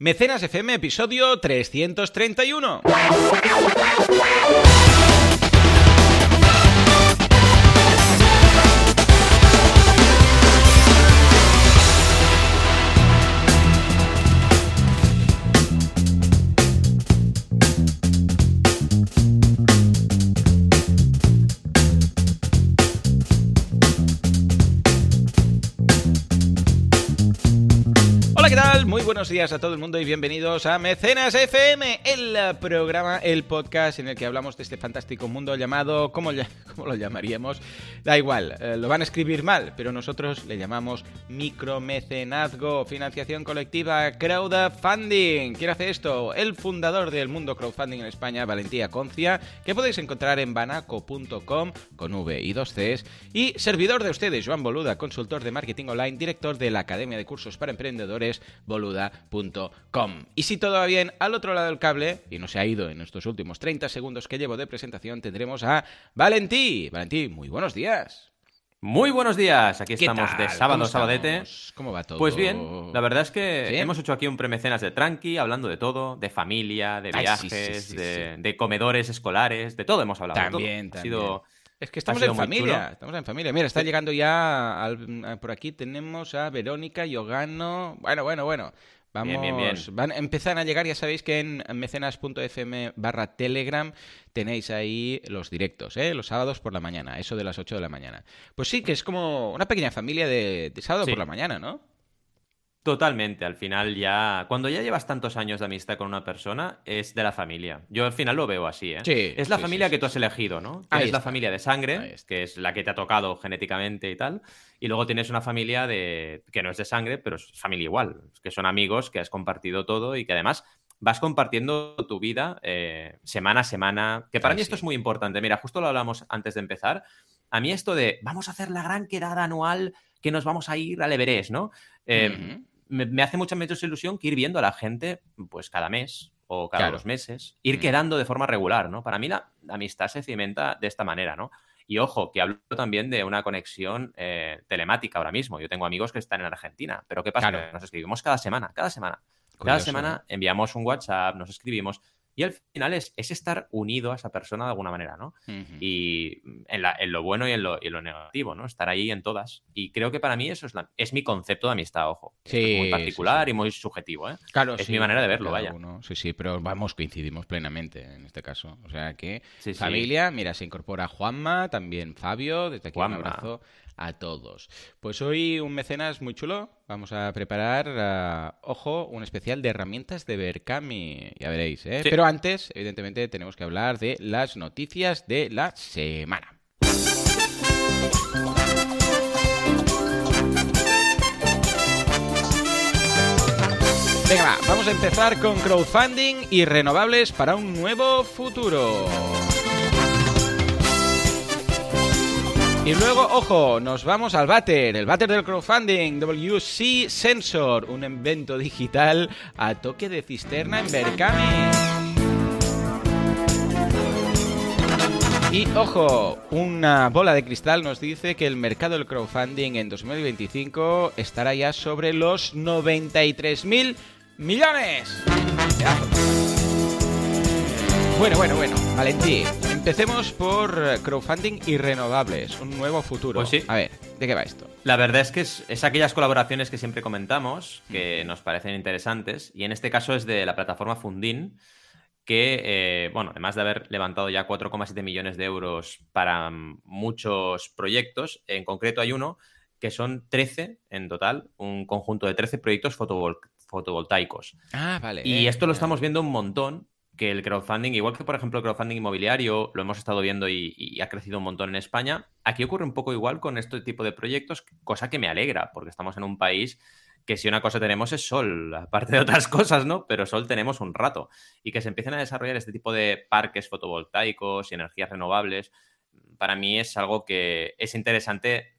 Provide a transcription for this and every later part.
Mecenas FM, episodio 331. Buenos días a todo el mundo y bienvenidos a Mecenas FM, el programa, el podcast en el que hablamos de este fantástico mundo llamado, ¿cómo, cómo lo llamaríamos? Da igual, eh, lo van a escribir mal, pero nosotros le llamamos micromecenazgo, financiación colectiva, crowdfunding. ¿Quién hace esto? El fundador del mundo crowdfunding en España, Valentía Concia, que podéis encontrar en banaco.com con V y dos Cs, y servidor de ustedes, Joan Boluda, consultor de marketing online, director de la Academia de Cursos para Emprendedores, boluda.com. Y si todo va bien, al otro lado del cable, y no se ha ido en estos últimos 30 segundos que llevo de presentación, tendremos a Valentí. Valentí, muy buenos días. Muy buenos días, aquí ¿Qué estamos tal? de sábado, ¿Cómo sabadete. estamos? ¿Cómo va todo? Pues bien, la verdad es que ¿Sí? hemos hecho aquí un premecenas de tranqui, hablando de todo, de familia, de Ay, viajes, sí, sí, de, de comedores escolares, de todo hemos hablado. todo. También, Ha también. sido Es que estamos en familia, chulo. estamos en familia. Mira, está llegando ya al- a- por aquí tenemos a Verónica, Yogano. Bueno, bueno, bueno. Vamos, Bien, bien, bien. Van, empiezan a llegar, ya sabéis que en mecenas.fm barra telegram tenéis ahí los directos, ¿eh? los sábados por la mañana, eso de las 8 de la mañana. Pues sí, que es como una pequeña familia de, de sábado Sí. por la mañana, ¿no? Totalmente, al final ya, cuando ya llevas tantos años de amistad con una persona, es de la familia. Yo al final lo veo así, ¿eh? Sí, es la sí, familia sí, que tú has elegido, ¿no? Tienes la familia de sangre, que es la que te ha tocado genéticamente y tal, y luego tienes una familia de que no es de sangre, pero es familia igual, que son amigos que has compartido todo y que además vas compartiendo tu vida eh, semana a semana, que para Ay, mí esto es muy importante. Mira, justo lo hablamos antes de empezar. A mí esto de vamos a hacer la gran quedada anual que nos vamos a ir al Everest, ¿no? Eh, Ujú. Me, me hace mucha menos ilusión que ir viendo a la gente, pues cada mes o cada Claro. dos meses, ir Mm. quedando de forma regular, ¿no? Para mí la, la amistad se cimenta de esta manera, ¿no? Y ojo, que hablo también de una conexión eh, telemática ahora mismo. Yo tengo amigos que están en Argentina, pero ¿qué pasa? Claro. Nos escribimos cada semana, cada semana. Cada semana ¿eh? enviamos un WhatsApp, nos escribimos y al final es, es estar unido a esa persona de alguna manera, ¿no? Y en, la- en lo bueno y en lo, y en lo negativo, ¿no? Estar ahí en todas. Y creo que para mí eso es, la- es mi concepto de amistad, ojo. Sí, es muy particular sí. y muy subjetivo, ¿eh? Claro, Es mi manera de verlo, vaya. uno. Sí, sí, pero vamos, coincidimos plenamente en este caso. O sea que familia, mira, se incorpora Juanma, también Fabio, desde aquí Juanma. un abrazo a todos. Pues hoy un mecenas muy chulo. Vamos a preparar, ah, ojo, un especial de herramientas de Berkami. Ya veréis, ¿eh? Sí. Pero antes, evidentemente, tenemos que hablar de las noticias de la semana. Venga, va, vamos a empezar con crowdfunding y renovables para un nuevo futuro. Y luego, ojo, nos vamos al váter, el váter del crowdfunding, WC Sensor, un evento digital a toque de cisterna en Berkami. Y ojo, una bola de cristal nos dice que el mercado del crowdfunding en 2025 estará ya sobre los 93.000 millones. Ya. Bueno, bueno, bueno, Valentí, empecemos por eh, crowdfunding y renovables, un nuevo futuro. Pues sí. A ver, ¿de qué va esto? La verdad es que es, es aquellas colaboraciones que siempre comentamos, que nos parecen interesantes, y en este caso es de la plataforma Fundin, que, eh, bueno, además de haber levantado ya 4,7 millones de euros para mm, muchos proyectos, en concreto hay uno que son 13 en total, un conjunto de 13 proyectos fotovol- fotovoltaicos. Ah, vale. Y eh, esto lo estamos viendo un montón, que el crowdfunding, igual que por ejemplo el crowdfunding inmobiliario, lo hemos estado viendo y, y ha crecido un montón en España, aquí ocurre un poco igual con este tipo de proyectos, cosa que me alegra, porque estamos en un país que si una cosa tenemos es sol, aparte de otras cosas, ¿no? Pero sol tenemos un rato. Y que se empiecen a desarrollar este tipo de parques fotovoltaicos y energías renovables, para mí es algo que es interesante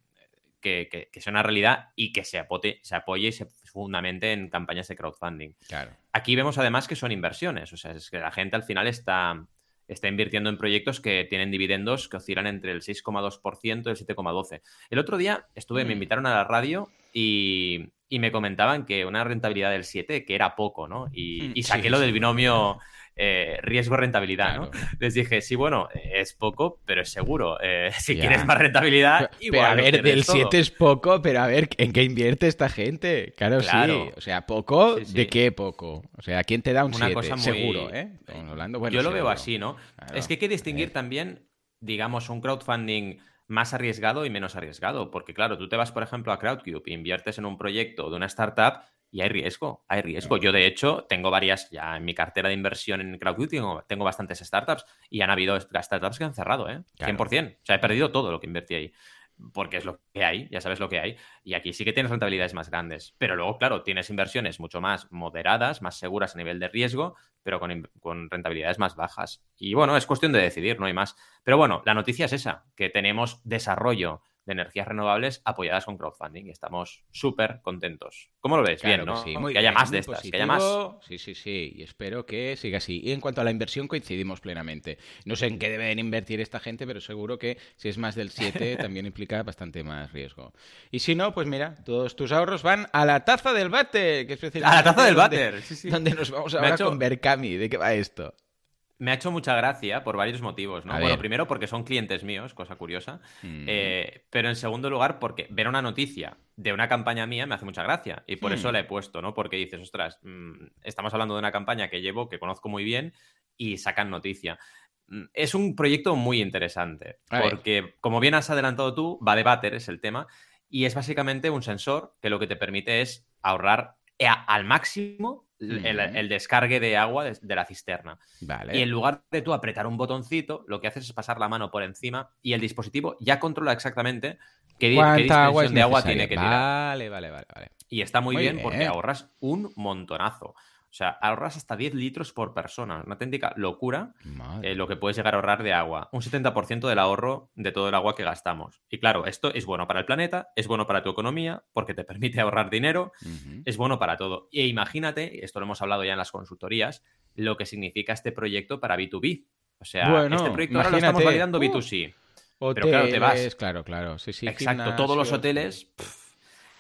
que, que- que sea una realidad y que se, apote- se apoye y se fundamente en campañas de crowdfunding. Claro. Aquí vemos además que son inversiones, o sea, es que la gente al final está, está invirtiendo en proyectos que tienen dividendos que oscilan entre el 6,2% y el 7,12%. El otro día estuve, me Mm. invitaron a la radio y, y me comentaban que una rentabilidad del 7, que era poco, ¿no? Y, Mm, saqué sí, lo sí. del binomio eh, riesgo-rentabilidad, ¿no? Les dije, sí, bueno, es poco, pero es seguro. Eh, si quieres más rentabilidad, Pero, igual a lo ver, del todo. 7 es poco, pero a ver, ¿en qué invierte esta gente? Claro, Claro. sí. O sea, ¿poco? Sí, sí. ¿De qué poco? O sea, ¿quién te da un Una 7? cosa muy- Seguro, ¿eh? Hablando, bueno, Yo lo veo así, ¿no? Claro. Es que hay que distinguir ver. también, digamos, un crowdfunding más arriesgado y menos arriesgado. Porque, claro, tú te vas, por ejemplo, a Crowdcube e inviertes en un proyecto de una startup y hay riesgo, hay riesgo. Yo, de hecho, tengo varias, ya en mi cartera de inversión en Crowdcube tengo, tengo bastantes startups y han habido startups que han cerrado, ¿eh? Claro. 100%. O sea, he perdido todo lo que invertí ahí. Porque es lo que hay, ya sabes lo que hay. Y aquí sí que tienes rentabilidades más grandes. Pero luego, claro, tienes inversiones mucho más moderadas, más seguras a nivel de riesgo, pero con, con rentabilidades más bajas. Y bueno, es cuestión de decidir, no hay más. Pero bueno, la noticia es esa, que tenemos desarrollo de energías renovables apoyadas con crowdfunding y estamos súper contentos. ¿Cómo lo ves? Claro bien, ¿no? que sí, que haya bien, más de estas, que haya más. Sí, sí, sí, y espero que siga así. Y en cuanto a la inversión, coincidimos plenamente. No sé en qué deben invertir esta gente, pero seguro que si es más del 7 también implica bastante más riesgo. Y si no, pues mira, todos tus ahorros van a la taza del váter, que es A la taza del donde- váter, sí, sí. Donde nos vamos ahora hecho- con Berkami. ¿De qué va esto? Me ha hecho mucha gracia por varios motivos, ¿no? A Bueno, ver. primero porque son clientes míos, cosa curiosa. Mm. Eh, pero en segundo lugar, porque ver una noticia de una campaña mía me hace mucha gracia. Y por eso la he puesto, ¿no? Porque dices, ostras, mm, estamos hablando de una campaña que llevo, que conozco muy bien, y sacan noticia. Mm, Es un proyecto muy interesante. A ver. Porque, como bien has adelantado tú, va de váter, es el tema. Y es básicamente un sensor que lo que te permite es ahorrar a- al máximo el, el descargue de agua de- de la cisterna. Vale. Y en lugar de tú apretar un botoncito, lo que haces es pasar la mano por encima y el dispositivo ya controla exactamente qué, ¿Cuánta agua de agua tiene que tirar. Vale, vale, vale, vale. Y está muy, Muy bien, bien. porque ahorras un montonazo. O sea, ahorras hasta 10 litros por persona. Una auténtica locura eh, lo que puedes llegar a ahorrar de agua. Un 70% del ahorro de todo el agua que gastamos. Y claro, esto es bueno para el planeta, es bueno para tu economía, porque te permite ahorrar dinero, es bueno para todo. E imagínate, esto lo hemos hablado ya en las consultorías, lo que significa este proyecto para B2B. O sea, Bueno, este proyecto ahora lo estamos validando Uh, B2C. Hoteles, pero claro, te vas. Claro, claro. Sí, sí, Exacto, todos los hoteles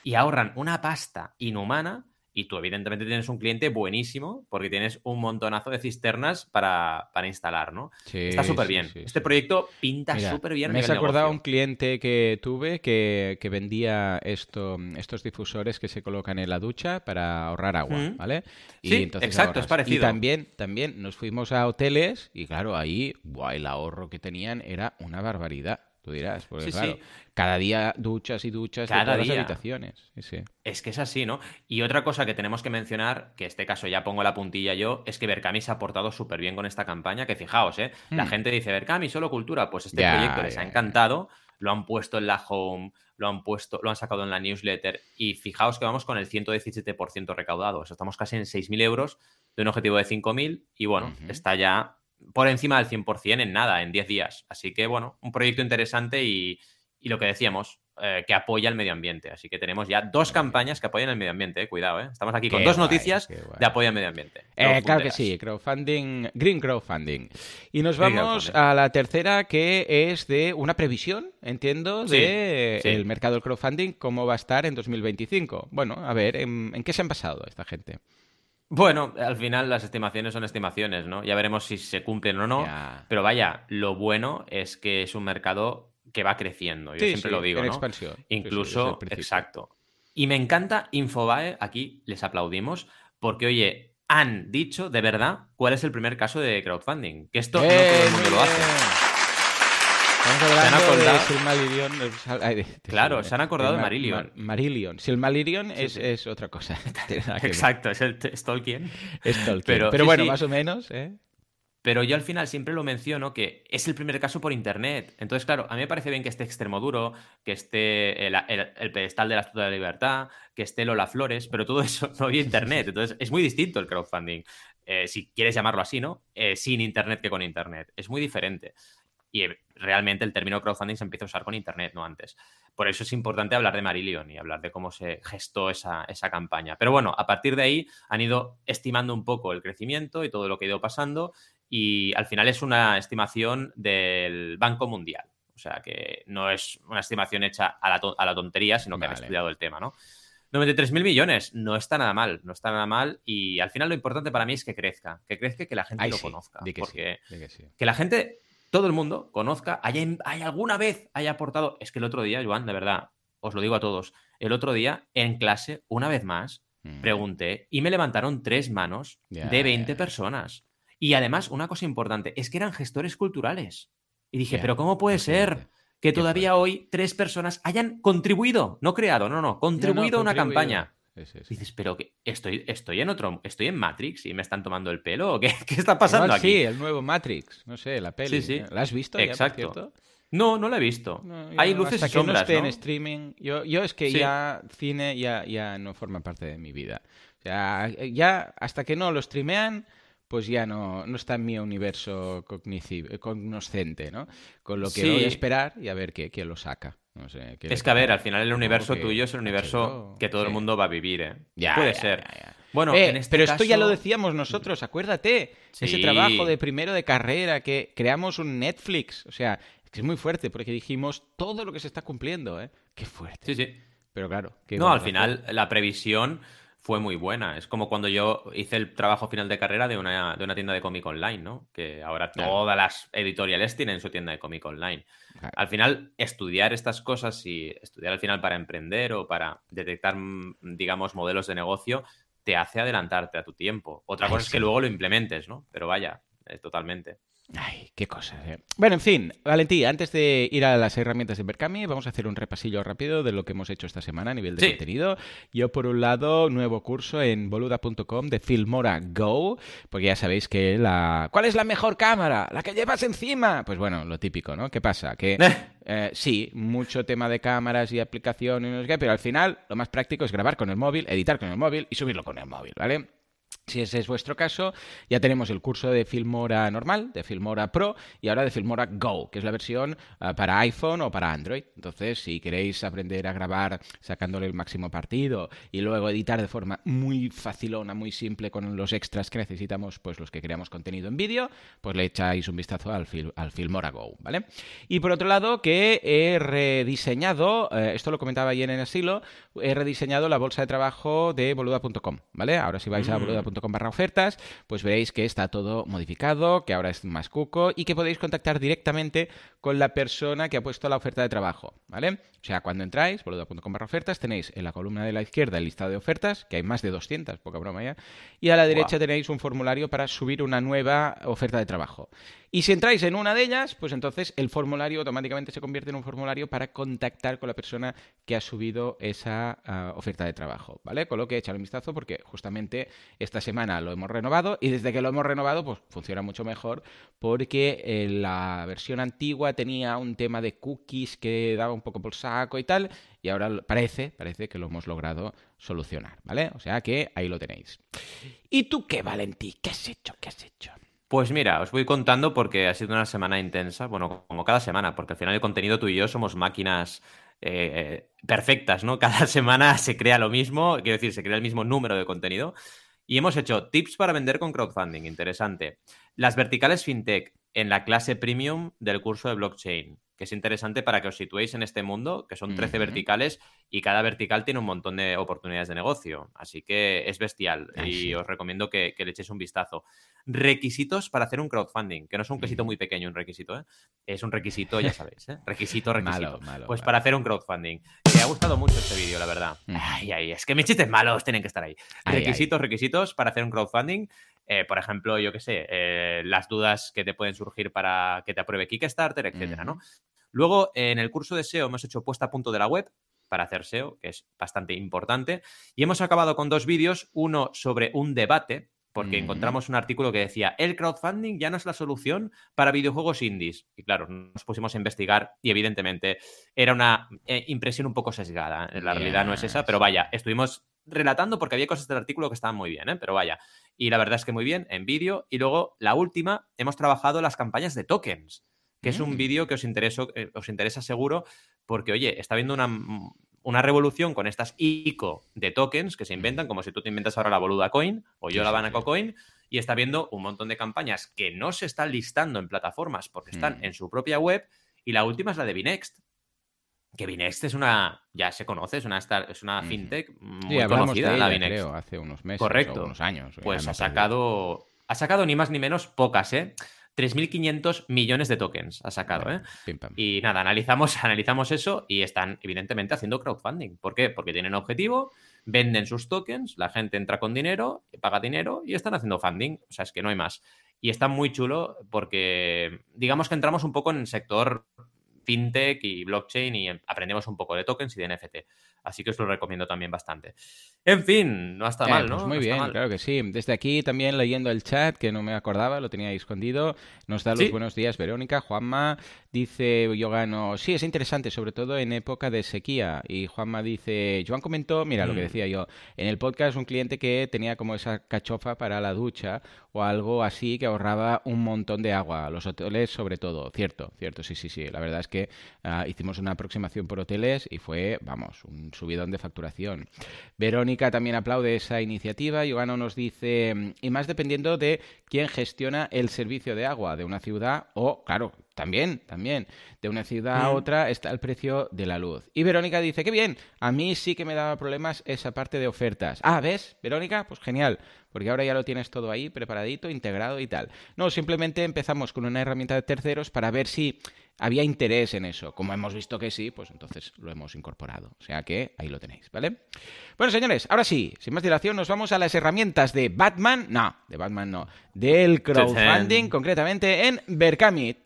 y ahorran una pasta inhumana y tú evidentemente tienes un cliente buenísimo porque tienes un montonazo de cisternas para, para instalar, ¿no? Sí, Está súper bien. sí, este proyecto pinta súper bien. a Me has acordado un negocio. cliente que tuve que, que vendía esto, estos difusores que se colocan en la ducha para ahorrar agua, Mm. ¿vale? Sí, exacto, es parecido. Y también, también nos fuimos a hoteles y claro, ahí buah, el ahorro que tenían era una barbaridad. Tú dirás, porque Sí, claro, sí. cada día duchas y duchas de Cada todas las día. habitaciones. Sí. Es que es así, ¿no? Y otra cosa que tenemos que mencionar, que este caso ya pongo la puntilla yo, es que Berkami se ha portado súper bien con esta campaña, que fijaos, ¿eh? La Hmm. gente dice, Berkami, solo cultura, pues este Ya, proyecto les ya, ha encantado, lo han puesto en la home, lo han puesto, lo han sacado en la newsletter y fijaos que vamos con el 117% recaudado, o sea, estamos casi en 6.000 euros de un objetivo de 5.000 y bueno, está ya por encima del 100% en nada, en 10 días. Así que bueno, un proyecto interesante y, y lo que decíamos, eh, que apoya el medio ambiente. Así que tenemos ya dos campañas que apoyan el medio ambiente, eh, cuidado, eh. Estamos aquí con dos guay, noticias de apoyo al medio ambiente. Eh, claro que sí, crowdfunding, green crowdfunding. Y nos Green vamos a la tercera, que es de una previsión, entiendo, Sí, de sí. el mercado del crowdfunding, cómo va a estar en 2025. Bueno, a ver, ¿en, en qué se han basado esta gente? Bueno, al final las estimaciones son estimaciones, ¿no? Ya veremos si se cumplen o no. Pero vaya, lo bueno es que es un mercado que va creciendo. Yo Sí, siempre sí, lo digo, en ¿no? expansión. Sí, Incluso, exacto. Y me encanta Infobae, aquí les aplaudimos, porque oye, han dicho de verdad cuál es el primer caso de crowdfunding. Que esto no ¡Eh, todo el muy mundo lo hace. Estamos han de Silmarillion. ay, de- de Claro, se han acordado de Ma- Marillion. Ma- Marillion. Silmarillion es, sí. es otra cosa. Exacto, es el es Tolkien. Es Tolkien. Pero- bueno, sí. más o menos, ¿eh? Pero yo al final siempre lo menciono que es el primer caso por internet. Entonces, claro, a mí me parece bien que esté Extremoduro, que esté el, el- el pedestal de la Estatua de la Libertad, que esté Lola Flores, pero todo eso no había internet. Entonces, es muy distinto el crowdfunding. Eh, si quieres llamarlo así, ¿no? Eh, sin internet que con internet. Es muy diferente. Y realmente el término crowdfunding se empieza a usar con internet, no antes. Por eso es importante hablar de Marillion y hablar de cómo se gestó esa, esa campaña. Pero bueno, a partir de ahí han ido estimando un poco el crecimiento y todo lo que ha ido pasando y al final es una estimación del Banco Mundial. O sea que no es una estimación hecha a la, a la tontería, sino que han estudiado el tema, ¿no? 93.000 millones, no está nada mal, no está nada mal. Y al final lo importante para mí es que crezca, que crezca y que la gente lo conozca. que porque sí, que la gente, todo el mundo, conozca, haya, haya, alguna vez haya aportado. Es que el otro día, Joan, de verdad, os lo digo a todos, el otro día en clase, una vez más, mm. pregunté y me levantaron tres manos de 20 personas. Y además, una cosa importante, es que eran gestores culturales. Y dije, pero ¿cómo puede ser? que todavía hoy tres personas hayan contribuido, no creado, no, no, contribuido a una campaña. Dices, pero que estoy, estoy en otro, estoy en Matrix y me están tomando el pelo o qué, qué está pasando aquí. Sí, el nuevo Matrix, no sé, la peli. Sí, sí. ¿La has visto? Exacto. no, no la he visto. Hay luces y sombras, que no esté en streaming. Yo, yo es que ya cine ya, ya no forma parte de mi vida. O sea, ya hasta que no lo streamean, pues ya no, no está en mi universo cognoscente, ¿no? Con lo que voy a esperar y a ver qué, quién lo saca. es que, a ver, al final el universo tuyo es el universo que todo el mundo va a vivir, ¿eh? Ya, Puede ser. bueno, eh, este pero esto ya lo decíamos nosotros, acuérdate. Ese trabajo de primero de carrera, que creamos un Netflix. O sea, es que es muy fuerte, porque dijimos todo lo que se está cumpliendo, ¿eh? Qué fuerte. Sí, sí. Pero claro. no, al final la previsión fue muy buena. Es como cuando yo hice el trabajo final de carrera de una, de una tienda de cómic online, ¿no? Que ahora todas las editoriales tienen su tienda de cómic online. Al final, estudiar estas cosas y estudiar al final para emprender o para detectar, mm, digamos, modelos de negocio, te hace adelantarte a tu tiempo. Otra cosa es que luego lo implementes, ¿no? Pero vaya, eh, totalmente. Ay, qué cosas. Eh. Bueno, en fin, Valentí, antes de ir a las herramientas de Berkami, vamos a hacer un repasillo rápido de lo que hemos hecho esta semana a nivel de contenido. Yo, por un lado, nuevo curso en boluda.com de Filmora Go, porque ya sabéis que la... ¿Cuál es la mejor cámara? La que llevas encima. Pues bueno, lo típico, ¿no? ¿Qué pasa? Que eh, sí, mucho tema de cámaras y aplicaciones pero al final lo más práctico es grabar con el móvil, editar con el móvil y subirlo con el móvil, ¿vale? Si ese es vuestro caso, ya tenemos el curso de Filmora normal, de Filmora Pro y ahora de Filmora Go, que es la versión ah, para iPhone o para Android. Entonces, si queréis aprender a grabar sacándole el máximo partido y luego editar de forma muy facilona, muy simple con los extras que necesitamos, pues los que creamos contenido en vídeo, pues le echáis un vistazo al, al Filmora Go, ¿vale? Y por otro lado, que he rediseñado, eh, esto lo comentaba ayer en Asilo, he rediseñado la bolsa de trabajo de boluda.com, ¿vale? Ahora si vais a mm. boluda.com con barra ofertas, pues veréis que está todo modificado, que ahora es más cuco y que podéis contactar directamente con la persona que ha puesto la oferta de trabajo, ¿vale? O sea, cuando entráis, boluda.com barra ofertas, tenéis en la columna de la izquierda el listado de ofertas, que hay más de 200, poca broma ya, y a la derecha tenéis un formulario para subir una nueva oferta de trabajo. Y si entráis en una de ellas, pues entonces el formulario automáticamente se convierte en un formulario para contactar con la persona que ha subido esa ah, oferta de trabajo, ¿vale? Con lo que echar un vistazo porque justamente esta semana lo hemos renovado y desde que lo hemos renovado, pues funciona mucho mejor porque eh, la versión antigua tenía un tema de cookies que daba un poco por saco y tal, y ahora parece, parece que lo hemos logrado solucionar, ¿vale? O sea que ahí lo tenéis. ¿Y tú qué, Valentí? ¿Qué has hecho? ¿Qué has hecho? Pues mira, os voy contando porque ha sido una semana intensa, bueno, como cada semana, porque al final el contenido tú y yo somos máquinas eh, perfectas, ¿no? Cada semana se crea lo mismo, quiero decir, se crea el mismo número de contenido. Y hemos hecho tips para vender con crowdfunding, interesante. Las verticales fintech en la clase premium del curso de blockchain que es interesante para que os situéis en este mundo, que son 13 verticales y cada vertical tiene un montón de oportunidades de negocio. Así que es bestial y os recomiendo que, le echéis un vistazo. Requisitos para hacer un crowdfunding, que no es un requisito muy pequeño, un requisito, ¿eh? es un requisito, ya sabéis, ¿eh? requisito, requisito. pues para hacer un crowdfunding. Me ha gustado mucho este vídeo, la verdad. Ay, ay, es que mis chistes malos tienen que estar ahí. Requisitos, requisitos para hacer un crowdfunding. Eh, por ejemplo, yo qué sé, eh, las dudas que te pueden surgir para que te apruebe Kickstarter, etcétera, ¿no? Luego, en el curso de SEO hemos hecho puesta a punto de la web para hacer SEO, que es bastante importante. Y hemos acabado con dos vídeos, uno sobre un debate, porque encontramos un artículo que decía, el crowdfunding ya no es la solución para videojuegos indies. Y claro, nos pusimos a investigar y evidentemente era una eh, impresión un poco sesgada. La realidad no es esa, pero vaya, estuvimos relatando porque había cosas del artículo que estaban muy bien, ¿eh? pero vaya. Y la verdad es que muy bien, en vídeo. Y luego, la última, hemos trabajado las campañas de tokens que es un mm. vídeo que os, eh, os interesa seguro, porque, oye, está viendo una, mm, una, revolución con estas ICO de tokens que se inventan, como si tú te inventas ahora la boluda coin o yo la Banaco coin, y está viendo un montón de campañas que no se están listando en plataformas porque están mm. en su propia web, y la última es la de Binext. Que Binext es una, ya se conoce, es una, es una fintech muy Sí, hablamos de conocida, la Binext. creo, hace unos meses Correcto. o unos años. ya Pues ha sacado, ha sacado ni más ni menos pocas, ¿eh? 3.500 millones de tokens ha sacado, ¿eh? Pim. Y nada, analizamos, analizamos eso y están evidentemente haciendo crowdfunding. ¿Por qué? Porque tienen objetivo, venden sus tokens, la gente entra con dinero, paga dinero y están haciendo funding. O sea, es que no hay más. Y está muy chulo porque digamos que entramos un poco en el sector fintech y blockchain y aprendemos un poco de tokens y de NFT. Así que os lo recomiendo también bastante. En fin, no está Eh, mal, pues ¿no? muy No está bien, mal. claro que sí. Desde aquí también leyendo el chat, que no me acordaba, lo tenía ahí escondido. Nos da los Sí. buenos días, Verónica. Juanma dice, yo gano. Sí, es interesante, sobre todo en época de sequía. Y Juanma dice, Joan comentó, mira lo que Mm. decía yo, en el podcast un cliente que tenía como esa cachofa para la ducha o algo así que ahorraba un montón de agua. Los hoteles sobre todo. Cierto, cierto, sí, sí, sí. La verdad es que ah, hicimos una aproximación por hoteles y fue, vamos, un subidón de facturación. Verónica también aplaude esa iniciativa. Giovanna nos dice, mm, y más dependiendo de quién gestiona el servicio de agua de una ciudad o, claro, también, también, de una ciudad a otra está el precio de la luz. Y Verónica dice, qué bien, a mí sí que me daba problemas esa parte de ofertas. Ah, ¿ves, Verónica? Pues genial, porque ahora ya lo tienes todo ahí preparadito, integrado y tal. No, simplemente empezamos con una herramienta de terceros para ver si había interés en eso. Como hemos visto que sí, pues entonces lo hemos incorporado. O sea que ahí lo tenéis, ¿vale? Bueno, señores, ahora sí, sin más dilación, nos vamos a las herramientas de Batman. No, de Batman no. Del crowdfunding, concretamente en Berkami.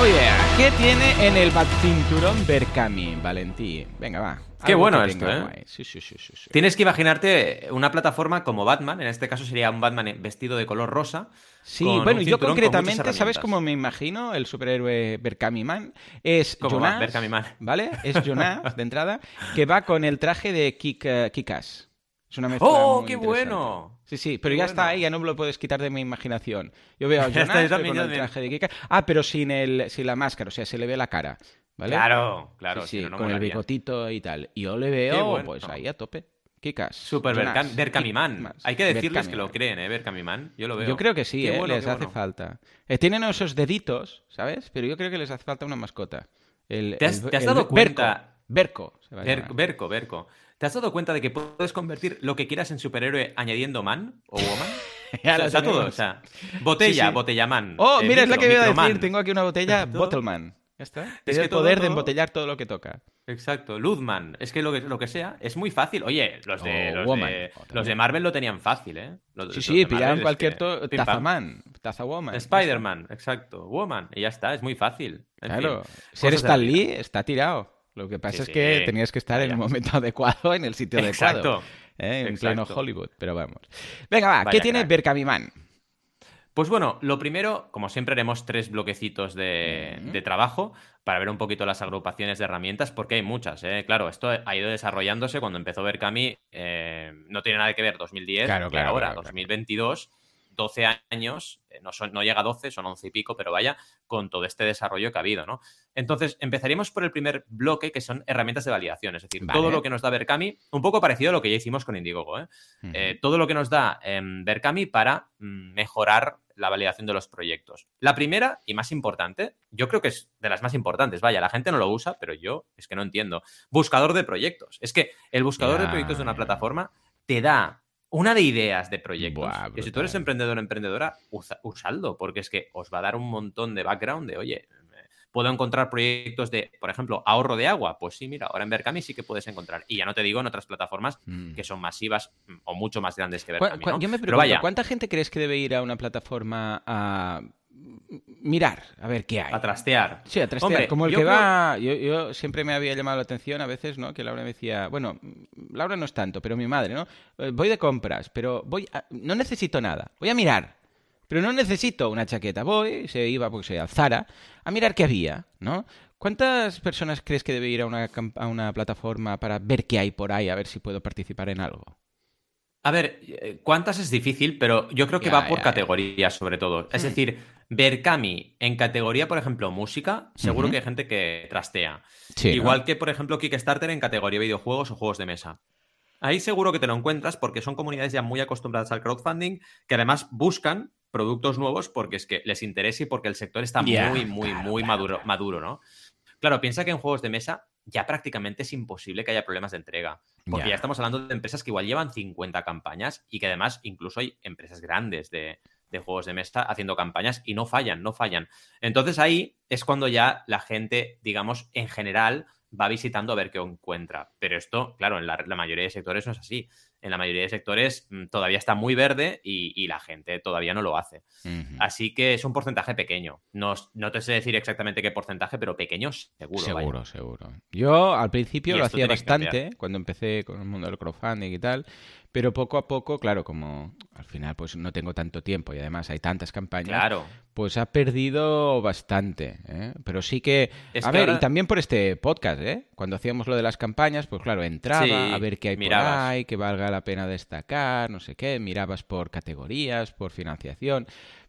Oh yeah, ¿qué tiene en el cinturón Berkami, Valentí? Venga, va. Qué bueno esto, ¿eh? Sí, sí, sí. Tienes que imaginarte una plataforma como Batman, en este caso sería un Batman vestido de color rosa. Sí, bueno, yo concretamente, ¿sabes cómo me imagino el superhéroe Berkami Man? Es. Jonas, Berkami Man. ¿vale? Es Jonas, de entrada, que va con el traje de Kik, eh, Kikas. Es una mezcla ¡Oh, muy qué bueno! Sí, sí, pero Qué ya está ahí, ya no me lo puedes quitar de mi imaginación. Yo veo a Jonas con el traje de Kikas. Ah, pero sin, el, sin la máscara, o sea, se le ve la cara, ¿vale? Claro, claro. Sí, no, con el bigotito y tal. Y yo le veo, bueno. pues ahí a tope. Kikas. Super Jonas, Berkami, Berkami Man. Kikas, Hay que decirles que lo creen, ¿eh? Berkami Man. Yo lo veo. Yo creo que sí, ¿eh? bueno, les hace bueno. falta. Eh, tienen esos deditos, ¿sabes? Pero yo creo que les hace falta una mascota. El, ¿Te has- el- te has el dado cuenta? Berco. Berco, Berco. ¿Te has dado cuenta de que puedes convertir lo que quieras en superhéroe añadiendo man o woman? Ya o sea, está todo, o sea, botella, Sí, sí. botella man. Oh, eh, mira, es la que iba a decir. Tengo aquí una botella. Bottleman. Está. Tiene que el todo, poder de embotellar todo lo que toca. Exacto, Luzman. Es que lo que, lo que sea, es muy fácil. Oye, los de, los, de, los Marvel lo tenían fácil, ¿eh? Los- Sí, sí, pillaron es cualquier que-. Tazaman, Tazawoman. Spider-Man, exacto. Woman. Y ya está, es muy fácil. En Claro. fin, Ser Stan. Lee está tirado. Lo que pasa Sí, es que sí. tenías que estar en el momento adecuado, en el sitio adecuado. Exacto. ¿eh? En Exacto. pleno Hollywood. Pero vamos. Venga, va. ¿Qué Vaya tiene crack. Pues bueno, lo primero, como siempre, haremos tres bloquecitos de, trabajo para ver un poquito las agrupaciones de herramientas, porque hay muchas, ¿eh? Claro, esto ha ido desarrollándose cuando empezó Berkami, eh, no tiene nada que ver 2010 Claro, que claro, ahora, claro, claro. 2022, 12 años, eh, no, son- no llega a 12, son 11 y pico, pero vaya, con todo este desarrollo que ha habido, ¿no? Entonces, empezaríamos por el primer bloque, que son herramientas de validación, es decir, Vale. todo lo que nos da Berkami, un poco parecido a lo que ya hicimos con Indiegogo, ¿eh? Eh, todo lo que nos da em, Berkami para mm, mejorar la validación de los proyectos. La primera y más importante, yo creo que es de las más importantes, vaya, la gente no lo usa, pero yo es que no entiendo. Buscador de proyectos. Es que el buscador de proyectos de una plataforma te da una de ideas de proyectos. Buah, que si tú eres emprendedor o emprendedora, usa- usadlo, porque es que os va a dar un montón de background de, oye, eh, puedo encontrar proyectos de, por ejemplo, ahorro de agua. Pues sí, mira, ahora en Berkami sí que puedes encontrar. Y ya no te digo en otras plataformas Mm. que son masivas mm, o mucho más grandes que Berkami. Yo me Pero pregunto, vaya, ¿cuánta gente crees que debe ir a una plataforma a mirar, a ver qué hay? a trastear. Sí, a trastear. Hombre, Como el que creo- va. Yo, yo siempre me había llamado la atención a veces, ¿no? Que Laura me decía, bueno, Laura no es tanto, pero mi madre, ¿no? Eh, Voy de compras, pero voy a- no necesito nada. Voy a mirar. Pero no necesito una chaqueta. Voy, se iba, pues al Zara, a mirar qué había, ¿no? ¿Cuántas personas crees que debe ir a una, a una plataforma para ver qué hay por ahí, a ver si puedo participar en algo? A ver, eh, ¿cuántas es difícil? Pero yo creo que Ya, va por ya, ya. categorías, sobre todo. Es Hmm. decir, Berkami en categoría, por ejemplo, música, seguro que hay gente que trastea. Sí, ¿no? Igual que, por ejemplo, Kickstarter en categoría videojuegos o juegos de mesa. Ahí seguro que te lo encuentras porque son comunidades ya muy acostumbradas al crowdfunding que además buscan productos nuevos porque es que les interesa y porque el sector está muy, muy, muy maduro, maduro, ¿no? Claro, piensa que en juegos de mesa ya prácticamente es imposible que haya problemas de entrega. Porque ya estamos hablando de empresas que igual llevan 50 campañas y que además incluso hay empresas grandes de, de juegos de mesa haciendo campañas y no fallan, no fallan. Entonces ahí es cuando ya la gente, digamos, en general va visitando a ver qué encuentra. Pero esto, claro, en la, mayoría de sectores no es así. En la mayoría de sectores mm, todavía está muy verde y, la gente todavía no lo hace. Así que es un porcentaje pequeño. No, no, te sé decir exactamente qué porcentaje, pero pequeño seguro. Seguro, seguro. Yo al principio lo hacía bastante cuando empecé con el mundo del crowdfunding y tal. Pero poco a poco, claro, como al final pues no tengo tanto tiempo y además hay tantas campañas, pues ha perdido bastante. ¿eh? Pero sí que... a ver, y también por este podcast, ¿eh? Cuando hacíamos lo de las campañas, pues claro, entraba a ver qué hay por ahí, que valga la pena destacar, no sé qué, mirabas por categorías, por financiación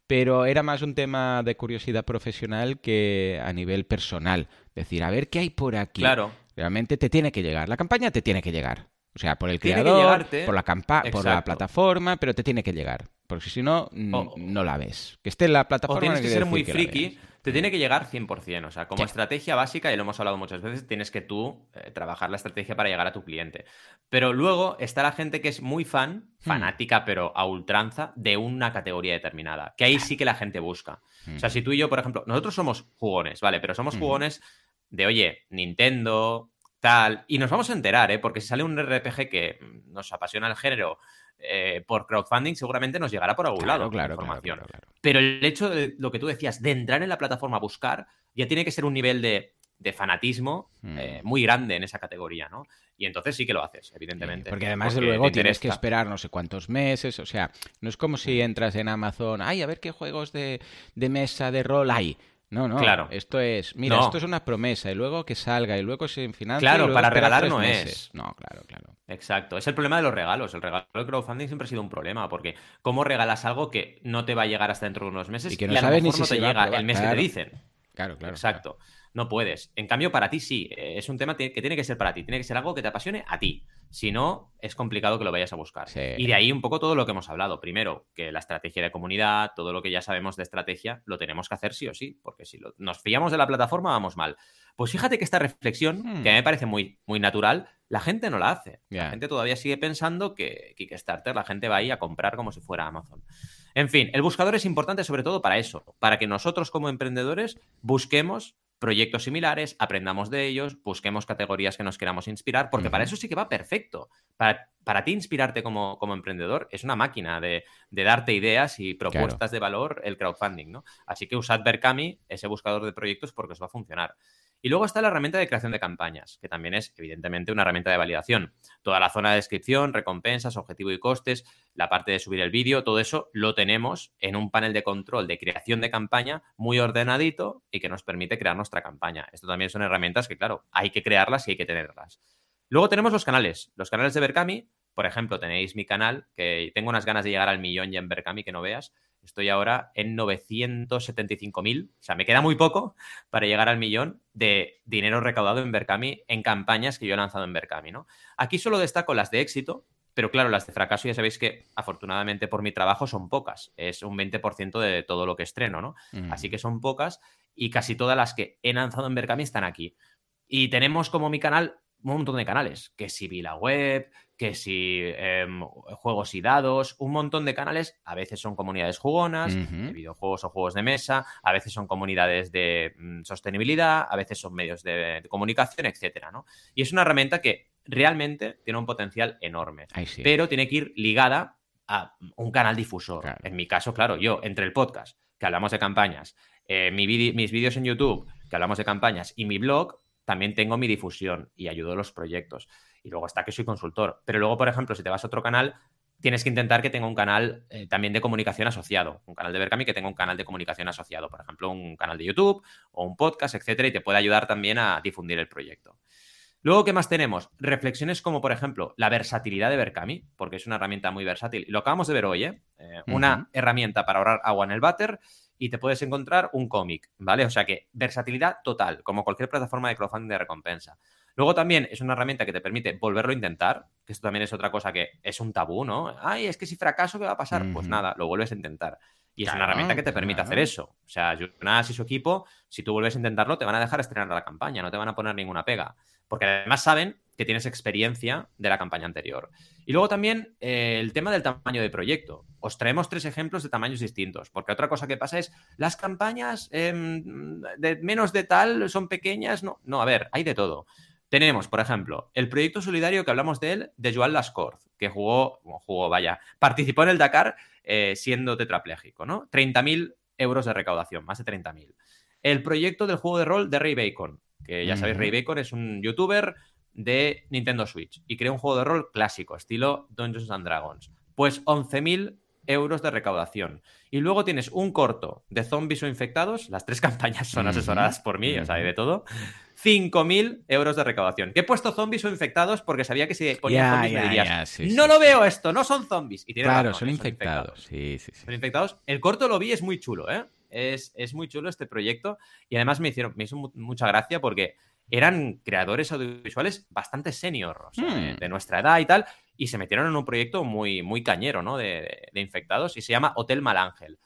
pero era más un tema de curiosidad profesional que a nivel personal. Decir, a ver qué hay por aquí. Claro. Realmente te tiene que llegar. La campaña te tiene que llegar. O sea, por el creador, por la campa por la plataforma, pero te tiene que llegar. Porque si no, no la ves. Que esté en la plataforma. O tienes que ser muy friki. Te tiene que llegar 100%. O sea, como estrategia básica, y lo hemos hablado muchas veces, tienes que tú eh, trabajar la estrategia para llegar a tu cliente. Pero luego está la gente que es muy fan, hmm. fanática, pero a ultranza, de una categoría determinada. Que ahí sí que la gente busca. O sea, hmm. si tú y yo, por ejemplo, nosotros somos jugones, ¿vale? Pero somos jugones de, oye, Nintendo, tal. Y nos vamos a enterar, ¿eh? Porque si sale un RPG que nos apasiona el género eh, por crowdfunding, seguramente nos llegará por algún lado claro, información. Pero el hecho de lo que tú decías, de entrar en la plataforma a buscar, ya tiene que ser un nivel de, fanatismo eh, hmm. muy grande en esa categoría, ¿no? Y entonces sí que lo haces, evidentemente. porque además de luego tienes que esperar no sé cuántos meses, o sea, no es como si entras en Amazon, ay, a ver qué juegos de, de mesa de rol hay. No, no. Claro. Esto es, mira, esto es una promesa y luego que salga y luego se financia. Claro, para regalar no es. No, claro, claro. Exacto. Es el problema de los regalos. El regalo del crowdfunding siempre ha sido un problema porque ¿cómo regalas algo que no te va a llegar hasta dentro de unos meses y que no sabes ni si no te llega el mes que te dicen? Claro, claro. Exacto. No puedes. En cambio, para ti sí. Eh, es un tema que tiene que ser para ti. Tiene que ser algo que te apasione a ti. Si no, es complicado que lo vayas a buscar. Y de ahí un poco todo lo que hemos hablado. Primero, que la estrategia de comunidad, todo lo que ya sabemos de estrategia, lo tenemos que hacer sí o sí. Porque si nos fiamos de la plataforma, vamos mal. Pues fíjate que esta reflexión, hmm. que a mí me parece muy, muy natural, la gente no la hace. La gente todavía sigue pensando que Kickstarter, la gente va ahí a comprar como si fuera Amazon. En fin, el buscador es importante sobre todo para eso, para que nosotros como emprendedores busquemos proyectos similares, aprendamos de ellos, busquemos categorías que nos queramos inspirar, porque para eso sí que va perfecto. Para, para ti inspirarte como, como, emprendedor es una máquina de, darte ideas y propuestas de valor el crowdfunding, ¿no? Así que usad Berkami, ese buscador de proyectos, porque os va a funcionar. Y luego está la herramienta de creación de campañas, que también es evidentemente una herramienta de validación. Toda la zona de descripción, recompensas, objetivo y costes, la parte de subir el vídeo, todo eso lo tenemos en un panel de control de creación de campaña muy ordenadito y que nos permite crear nuestra campaña. Esto también son herramientas que, claro, hay que crearlas y hay que tenerlas. Luego tenemos los canales. Los canales de Berkami, por ejemplo, tenéis mi canal, que tengo unas ganas de llegar al millón ya en Berkami que no veas. Estoy ahora en 975.000. O sea, me queda muy poco para llegar al millón de dinero recaudado en Berkami en campañas que yo he lanzado en Berkami, ¿no? Aquí solo destaco las de éxito, pero claro, las de fracaso ya sabéis que afortunadamente por mi trabajo son pocas. Es un 20% de todo lo que estreno, ¿no? Así que son pocas y casi todas las que he lanzado en Berkami están aquí. Y tenemos como mi canal un montón de canales, que si vi la web, que si em, juegos y dados, un montón de canales, a veces son comunidades jugonas, de videojuegos o juegos de mesa, a veces son comunidades de mm, sostenibilidad, a veces son medios de, comunicación, etcétera, ¿no? Y es una herramienta que realmente tiene un potencial enorme, pero tiene que ir ligada a un canal difusor. En mi caso, claro, yo entre el podcast, que hablamos de campañas, eh, mis vídeos en YouTube, que hablamos de campañas, y mi blog, también tengo mi difusión y ayudo a los proyectos. Y luego está que soy consultor. Pero luego, por ejemplo, si te vas a otro canal, tienes que intentar que tenga un canal eh, también de comunicación asociado. Un canal de Berkami que tenga un canal de comunicación asociado. Por ejemplo, un canal de YouTube o un podcast, etcétera, y te puede ayudar también a difundir el proyecto. Luego, ¿qué más tenemos? Reflexiones como, por ejemplo, la versatilidad de Berkami, porque es una herramienta muy versátil. Y lo acabamos de ver hoy, ¿eh? eh una herramienta para ahorrar agua en el váter y te puedes encontrar un cómic, ¿vale? O sea que versatilidad total, como cualquier plataforma de crowdfunding de recompensa. Luego también es una herramienta que te permite volverlo a intentar, que esto también es otra cosa que es un tabú, ¿no? Ay, es que si fracaso, ¿qué va a pasar? Pues nada, lo vuelves a intentar. Y es una herramienta que te permite hacer eso. O sea, Jonas y su equipo, si tú vuelves a intentarlo, te van a dejar estrenar la campaña, no te van a poner ninguna pega. Porque además saben que tienes experiencia de la campaña anterior. Y luego también eh, el tema del tamaño de proyecto. Os traemos tres ejemplos de tamaños distintos, porque otra cosa que pasa es, las campañas em, de menos de tal son pequeñas. No, no, a ver, hay de todo. Tenemos, por ejemplo, el proyecto solidario que hablamos de él, de Joan Lascorz, que jugó, jugó, vaya, participó en el Dakar eh, siendo tetrapléjico, ¿no? 30.000 euros de recaudación, más de 30.000. El proyecto del juego de rol de Ray Bacon, que ya sabéis, Ray Bacon es un youtuber de Nintendo Switch y creó un juego de rol clásico, estilo Dungeons and Dragons. Pues 11.000 euros de recaudación. Y luego tienes un corto de zombies o infectados, las tres campañas son asesoradas por mí, o sea, hay de todo. 5.000 euros de recaudación. Que he puesto zombies o infectados porque sabía que si ponía zombies me dirías, no lo veo esto, no son zombies. Y claro, son, infectados. Sí, sí, sí. Son infectados. El corto lo vi, es muy chulo, ¿eh? Es, es, muy chulo este proyecto y además me hicieron, me hizo mucha gracia porque eran creadores audiovisuales bastante senior, hmm. de, nuestra edad y tal, y se metieron en un proyecto muy, muy cañero, ¿no? De, infectados y se llama Hotel Malángel.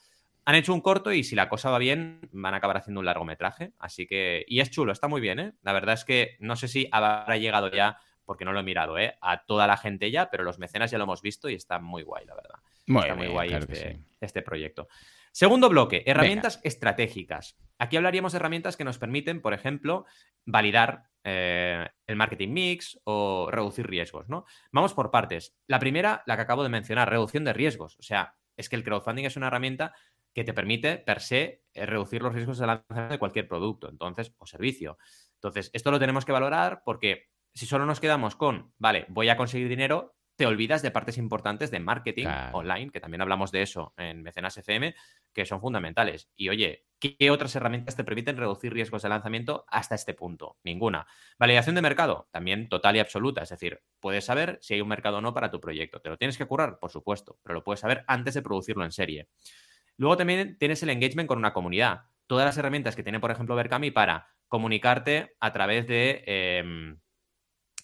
Han hecho un corto y si la cosa va bien, van a acabar haciendo un largometraje. Así que. Y es chulo, está muy bien, ¿eh? La verdad es que no sé si habrá llegado ya, porque no lo he mirado, ¿eh? A toda la gente ya, pero los mecenas ya lo hemos visto y está muy guay, la verdad. está muy guay este, este proyecto. Segundo bloque, herramientas estratégicas. Aquí hablaríamos de herramientas que nos permiten, por ejemplo, validar eh, el marketing mix o reducir riesgos, ¿no? Vamos por partes. La primera, la que acabo de mencionar, reducción de riesgos. O sea, es que el crowdfunding es una herramienta que te permite, per se, eh, reducir los riesgos de lanzamiento de cualquier producto, entonces, o servicio. Entonces, esto lo tenemos que valorar porque si solo nos quedamos con, vale, voy a conseguir dinero, te olvidas de partes importantes de marketing online, que también hablamos de eso en Mecenas FM, que son fundamentales. Y oye, ¿qué otras herramientas te permiten reducir riesgos de lanzamiento hasta este punto? Ninguna. Validación de mercado, también total y absoluta. Es decir, puedes saber si hay un mercado o no para tu proyecto. ¿Te lo tienes que curar? Por supuesto, pero lo puedes saber antes de producirlo en serie. Luego también tienes el engagement con una comunidad. Todas las herramientas que tiene, por ejemplo, Berkami para comunicarte a través de... Em,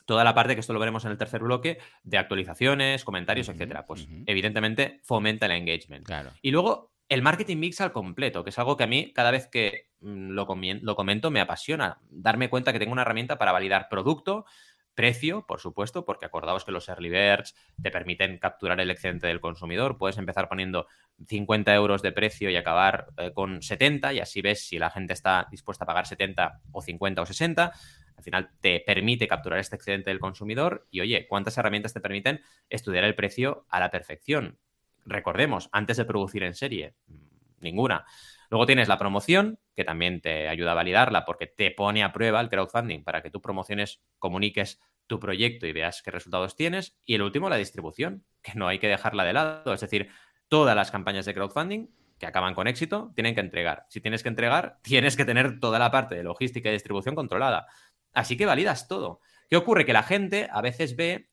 toda la parte, que esto lo veremos en el tercer bloque, de actualizaciones, comentarios, etcétera. Pues evidentemente fomenta el engagement. Y luego el marketing mix al completo, que es algo que a mí cada vez que mm, lo, lo comento me apasiona. Darme cuenta que tengo una herramienta para validar producto, precio, por supuesto, porque acordaos que los early birds te permiten capturar el excedente del consumidor. Puedes empezar poniendo 50 euros de precio y acabar eh, con 70 y así ves si la gente está dispuesta a pagar 70 o 50 o 60 al final te permite capturar este excedente del consumidor y, oye, ¿cuántas herramientas te permiten estudiar el precio a la perfección? Recordemos, antes de producir en serie, mm, ninguna. Luego tienes la promoción, que también te ayuda a validarla porque te pone a prueba el crowdfunding para que tú promociones, comuniques tu proyecto y veas qué resultados tienes. Y el último, la distribución, que no hay que dejarla de lado. Es decir, todas las campañas de crowdfunding que acaban con éxito tienen que entregar. Si tienes que entregar, tienes que tener toda la parte de logística y distribución controlada. Así que validas todo. ¿Qué ocurre? Que la gente a veces ve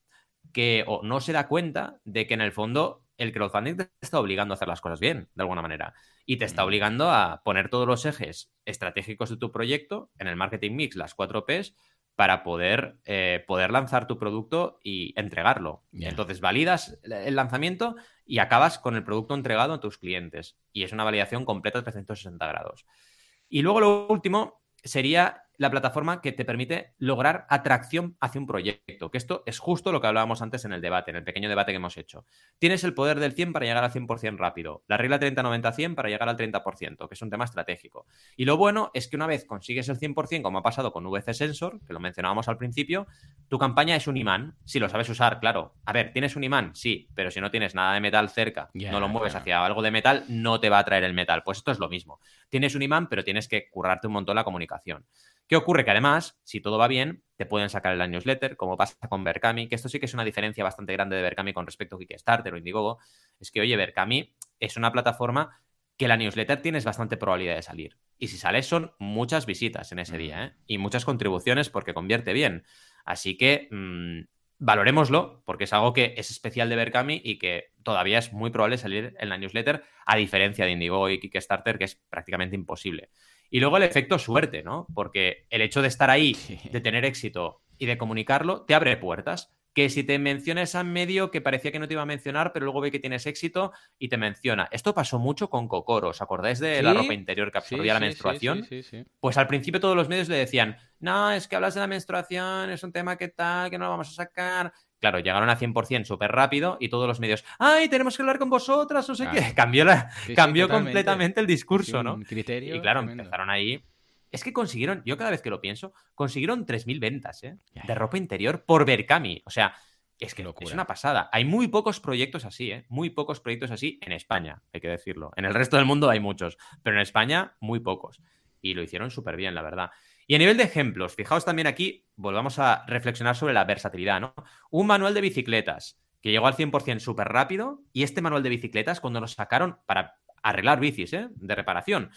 que o no se da cuenta de que en el fondo el crowdfunding te está obligando a hacer las cosas bien, de alguna manera. Y te está mm. obligando a poner todos los ejes estratégicos de tu proyecto en el marketing mix, las cuatro Ps, para poder, eh, poder lanzar tu producto y entregarlo. Entonces validas el lanzamiento y acabas con el producto entregado a tus clientes. Y es una validación completa de 360 grados. Y luego lo último sería la plataforma que te permite lograr atracción hacia un proyecto, que esto es justo lo que hablábamos antes en el debate, en el pequeño debate que hemos hecho. Tienes el poder del 100 para llegar al 100% rápido, la regla 30-90-100 para llegar al 30%, que es un tema estratégico. Y lo bueno es que una vez consigues el 100%, como ha pasado con VC Sensor, que lo mencionábamos al principio, tu campaña es un imán, si lo sabes usar, claro. A ver, ¿tienes un imán? Sí, pero si no tienes nada de metal cerca, no lo mueves hacia algo de metal, no te va a traer el metal. Pues esto es lo mismo. Tienes un imán, pero tienes que currarte un montón la comunicación. ¿Qué ocurre? Que además, si todo va bien, te pueden sacar el newsletter, como pasa con Berkami, que esto sí que es una diferencia bastante grande de Berkami con respecto a Kickstarter o Indiegogo. Es que, oye, Berkami es una plataforma que la newsletter tienes bastante probabilidad de salir. Y si sale, son muchas visitas en ese día, ¿eh? Y muchas contribuciones porque convierte bien. Así que mmm, valorémoslo, porque es algo que es especial de Berkami y que todavía es muy probable salir en la newsletter, a diferencia de Indiegogo y Kickstarter, que es prácticamente imposible. Y luego el efecto suerte, ¿no? Porque el hecho de estar ahí, de tener éxito y de comunicarlo, te abre puertas. Que si te menciona esa medio que parecía que no te iba a mencionar, pero luego ve que tienes éxito y te menciona. Esto pasó mucho con Cocoro. ¿Os acordáis de la ropa interior que absorbía la menstruación? Pues al principio todos los medios le decían, no, es que hablas de la menstruación, es un tema que tal, que no lo vamos a sacar. Claro, llegaron a 100% súper rápido y todos los medios, ¡ay, tenemos que hablar con vosotras! No sé qué. Cambió, la, cambió completamente el discurso, ¿no? Criterio y claro, empezaron ahí. Es que consiguieron, yo cada vez que lo pienso, consiguieron 3.000 ventas ¿eh? de ropa interior por Berkami. O sea, es que es una pasada. Hay muy pocos proyectos así, ¿eh? Muy pocos proyectos así en España, hay que decirlo. En el resto del mundo hay muchos, pero en España muy pocos. Y lo hicieron súper bien, la verdad. Y a nivel de ejemplos, fijaos también aquí, volvamos a reflexionar sobre la versatilidad, ¿no? Un manual de bicicletas que llegó al 100% súper rápido y este manual de bicicletas cuando nos sacaron para arreglar bicis, ¿eh? De reparación.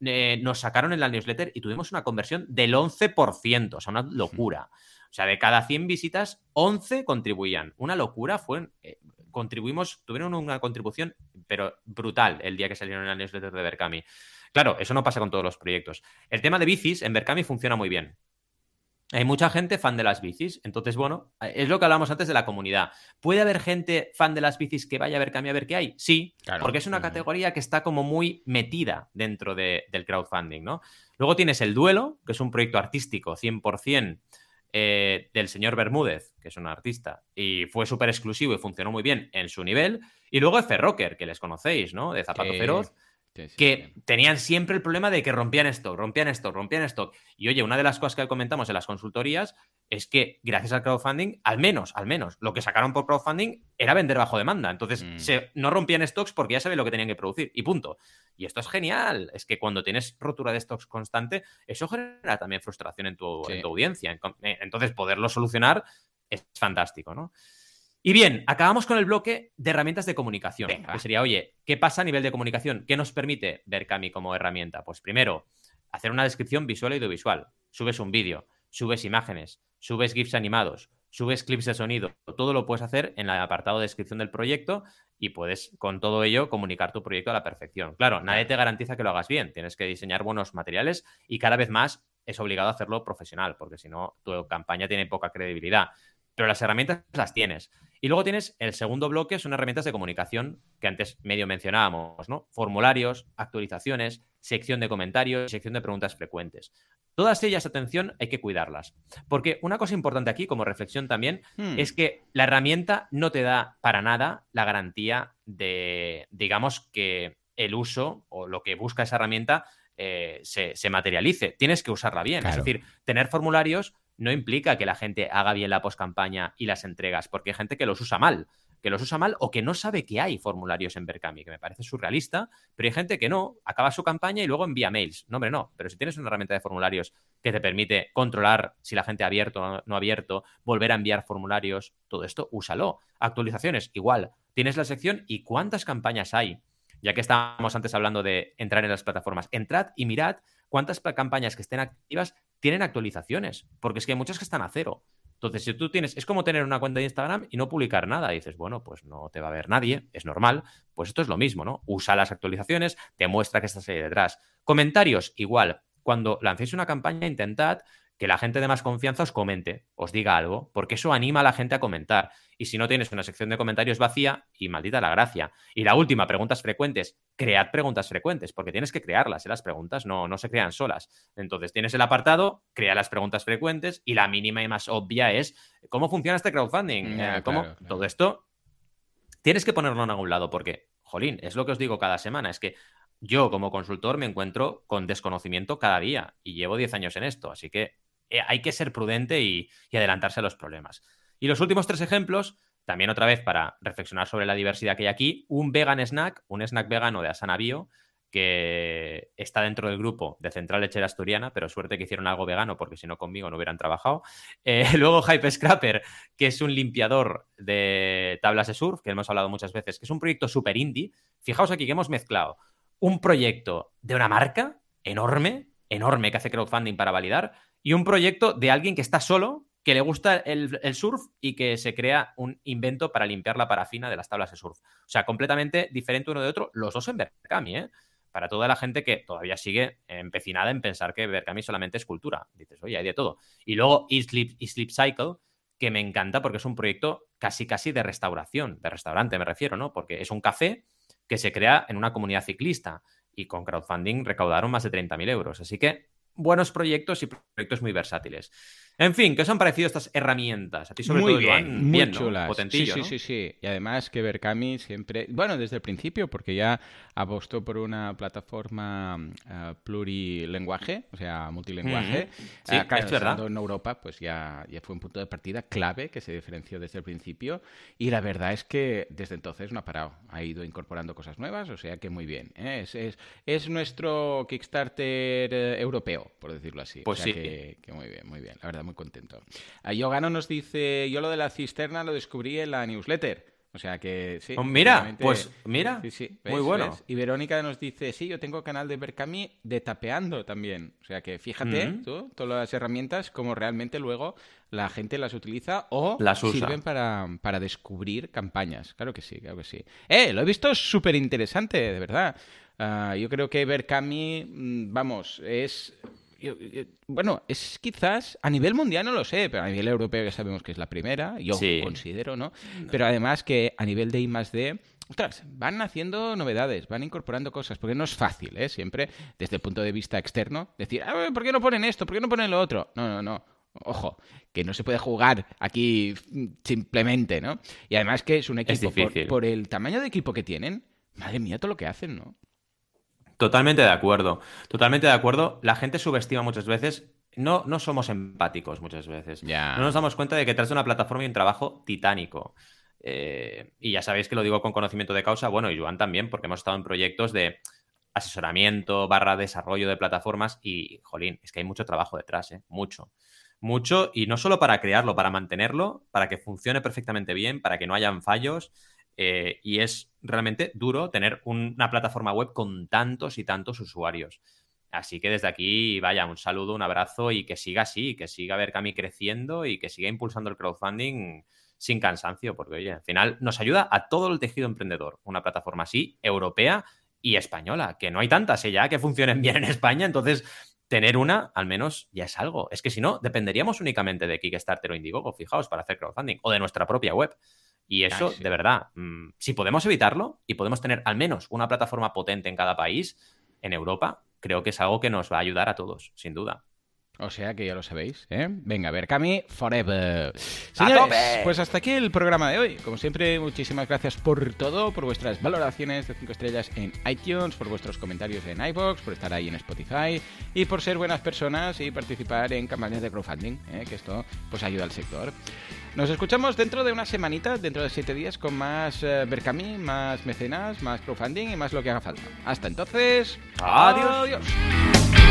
Eh, nos sacaron en la newsletter y tuvimos una conversión del 11%, o sea, una locura. O sea, de cada 100 visitas, 11 contribuían. Una locura fue... Eh, contribuimos, tuvieron una contribución, pero brutal el día que salieron en la newsletter de Berkami. Claro, eso no pasa con todos los proyectos. El tema de bicis en Berkami funciona muy bien. Hay mucha gente fan de las bicis, entonces, bueno, es lo que hablábamos antes de la comunidad. ¿Puede haber gente fan de las bicis que vaya a Berkami a ver qué hay? Sí, porque es una categoría que está como muy metida dentro del crowdfunding, ¿no? Luego tienes el Duelo, que es un proyecto artístico 100% eh, del señor Bermúdez, que es un artista, y fue súper exclusivo y funcionó muy bien en su nivel. Y luego F Rocker, que les conocéis, ¿no? De Zapato Feroz que tenían siempre el problema de que rompían stock, rompían stock, rompían stock. Y oye, una de las cosas que comentamos en las consultorías es que gracias al crowdfunding, al menos, al menos, lo que sacaron por crowdfunding era vender bajo demanda. Entonces, mm. se, no rompían stocks porque ya saben lo que tenían que producir y punto. Y esto es genial. Es que cuando tienes rotura de stocks constante, eso genera también frustración en tu, en tu audiencia. Eh, entonces, poderlo solucionar es fantástico, ¿no? Y bien, acabamos con el bloque de herramientas de comunicación. Que sería, oye, ¿qué pasa a nivel de comunicación? ¿Qué nos permite ver Cami como herramienta? Pues primero, hacer una descripción visual y audiovisual. Subes un vídeo, subes imágenes, subes GIFs animados, subes clips de sonido. Todo lo puedes hacer en el apartado de descripción del proyecto y puedes con todo ello comunicar tu proyecto a la perfección. Claro, nadie te garantiza que lo hagas bien. Tienes que diseñar buenos materiales y cada vez más es obligado a hacerlo profesional, porque si no, tu campaña tiene poca credibilidad. Pero las herramientas las tienes. Y luego tienes el segundo bloque, son herramientas de comunicación que antes medio mencionábamos, ¿no? Formularios, actualizaciones, sección de comentarios, sección de preguntas frecuentes. Todas ellas, atención, hay que cuidarlas. Porque una cosa importante aquí, como reflexión también, hmm. es que la herramienta no te da para nada la garantía de, digamos, que el uso o lo que busca esa herramienta eh, se, materialice. Tienes que usarla bien. Es decir, tener formularios no implica que la gente haga bien la postcampaña y las entregas, porque hay gente que los usa mal, que los usa mal o que no sabe que hay formularios en Berkami, que me parece surrealista, pero hay gente que no, acaba su campaña y luego envía mails. No, hombre, no, pero si tienes una herramienta de formularios que te permite controlar si la gente ha abierto o no ha abierto, volver a enviar formularios, todo esto, úsalo. Actualizaciones, igual. Tienes la sección y cuántas campañas hay. Ya que estábamos antes hablando de entrar en las plataformas, entrad y mirad cuántas campañas que estén activas tienen actualizaciones, porque es que hay muchas que están a cero. Entonces, si tú tienes, es como tener una cuenta de Instagram y no publicar nada. Dices, bueno, pues no te va a ver nadie, es normal. Pues esto es lo mismo, ¿no? Usa las actualizaciones, te muestra que estás ahí detrás. Comentarios, igual. Cuando lancéis una campaña, intentad que la gente de más confianza os comente, os diga algo, porque eso anima a la gente a comentar. Y si no tienes una sección de comentarios vacía, y maldita la gracia. Y la última, preguntas frecuentes. Cread preguntas frecuentes, porque tienes que crearlas. ¿eh? Las preguntas no, no se crean solas. Entonces tienes el apartado, crea las preguntas frecuentes, y la mínima y más obvia es cómo funciona este crowdfunding. Eh, ¿Cómo? Todo esto tienes que ponerlo en algún lado, porque, jolín, es lo que os digo cada semana, es que yo como consultor me encuentro con desconocimiento cada día y llevo 10 años en esto, así que eh, hay que ser prudente y, adelantarse a los problemas. Y los últimos tres ejemplos, también otra vez para reflexionar sobre la diversidad que hay aquí, un vegan snack, un snack vegano de Asana Bio, que está dentro del grupo de Central Lechera Asturiana, pero suerte que hicieron algo vegano, porque si no conmigo no hubieran trabajado. Eh, luego Hype Scrapper, que es un limpiador de tablas de surf, que hemos hablado muchas veces, que es un proyecto súper indie. Fijaos aquí que hemos mezclado un proyecto de una marca enorme, enorme, que hace crowdfunding para validar, y un proyecto de alguien que está solo, que le gusta el, surf y que se crea un invento para limpiar la parafina de las tablas de surf. O sea, completamente diferente uno de otro, los dos en Berkami, ¿eh? para toda la gente que todavía sigue empecinada en pensar que Berkami solamente es cultura. Dices, oye, hay de todo. Y luego eSleep, Sleep Cycle, que me encanta porque es un proyecto casi casi de restauración, de restaurante me refiero, ¿no? Porque es un café que se crea en una comunidad ciclista y con crowdfunding recaudaron más de 30.000 euros. Así que buenos proyectos y proyectos muy versátiles. En fin, ¿qué os han parecido estas herramientas? A ti sobre muy todo, bien, muy bien, chulas. Sí, sí, sí, sí. Y además que Berkami siempre, bueno, desde el principio, porque ya apostó por una plataforma uh, plurilenguaje, o sea, multilenguaje. Mm -hmm. Sí, es verdad. En Europa, pues ya, ya fue un punto de partida clave que se diferenció desde el principio. Y la verdad es que desde entonces no ha parado. Ha ido incorporando cosas nuevas, o sea que muy bien. ¿eh? Es, es, es, nuestro Kickstarter eh, europeo, por decirlo así. Pues o sea sí. Que, que muy bien, muy bien. La verdad muy contento. A Yogano nos dice, yo lo de la cisterna lo descubrí en la newsletter. O sea que sí. Oh, mira, pues mira. Sí, sí. Muy bueno. ¿ves? Y Verónica nos dice, sí, yo tengo canal de Berkami de tapeando también. O sea que fíjate Mm. tú, todas las herramientas, como realmente luego la gente las utiliza o Las usa. sirven para, para descubrir campañas. Claro que sí, claro que sí. Eh, lo he visto súper interesante, de verdad. Ah, yo creo que Berkami, mm, vamos, es yo- yo- bueno, es quizás a nivel mundial no lo sé, pero a nivel europeo ya sabemos que es la primera, yo Sí. considero, ¿no? Pero además que a nivel de I más D, ostras, van haciendo novedades, van incorporando cosas, porque no es fácil, ¿eh? Siempre desde el punto de vista externo, decir, "Ah, ¿por qué no ponen esto? ¿Por qué no ponen lo otro? No, no, no. Ojo, que no se puede jugar aquí simplemente, ¿no? Y además que es un equipo, por, por el tamaño de equipo que tienen, madre mía, todo lo que hacen, ¿no? Totalmente de acuerdo. Totalmente de acuerdo. La gente subestima muchas veces. No, no somos empáticos muchas veces. No nos damos cuenta de que detrás de una plataforma hay un trabajo titánico. Eh, y ya sabéis que lo digo con conocimiento de causa. Bueno, y Joan también, porque hemos estado en proyectos de asesoramiento barra desarrollo de plataformas y, jolín, es que hay mucho trabajo detrás, ¿eh? Mucho. Mucho, y no solo para crearlo, para mantenerlo, para que funcione perfectamente bien, para que no hayan fallos. Eh, y es realmente duro tener un- una plataforma web con tantos y tantos usuarios. Así que desde aquí, vaya, un saludo, un abrazo y que siga así, que siga Berkami creciendo y que siga impulsando el crowdfunding sin cansancio, porque oye, al final nos ayuda a todo el tejido emprendedor. Una plataforma así, europea y española, que no hay tantas ¿eh? ya que funcionen bien en España, entonces tener una al menos ya es algo. Es que si no, dependeríamos únicamente de Kickstarter o Indiegogo, fijaos, para hacer crowdfunding, o de nuestra propia web. Y eso, Ay, sí. de verdad, mm, si podemos evitarlo y podemos tener al menos una plataforma potente en cada país, en Europa, creo que es algo que nos va a ayudar a todos, sin duda. O sea que ya lo sabéis, ¿eh? Venga, Forever. ¡A Señores, tope! pues hasta aquí el programa de hoy. Como siempre, muchísimas gracias por todo, por vuestras valoraciones de 5 estrellas en iTunes, por vuestros comentarios en iVoox, por estar ahí en Spotify y por ser buenas personas y participar en campañas de crowdfunding, ¿eh? que esto pues ayuda al sector. Nos escuchamos dentro de una semanita, dentro de 7 días, con más eh, Berkami, más mecenas, más crowdfunding y más lo que haga falta. Hasta entonces, Adiós. adiós.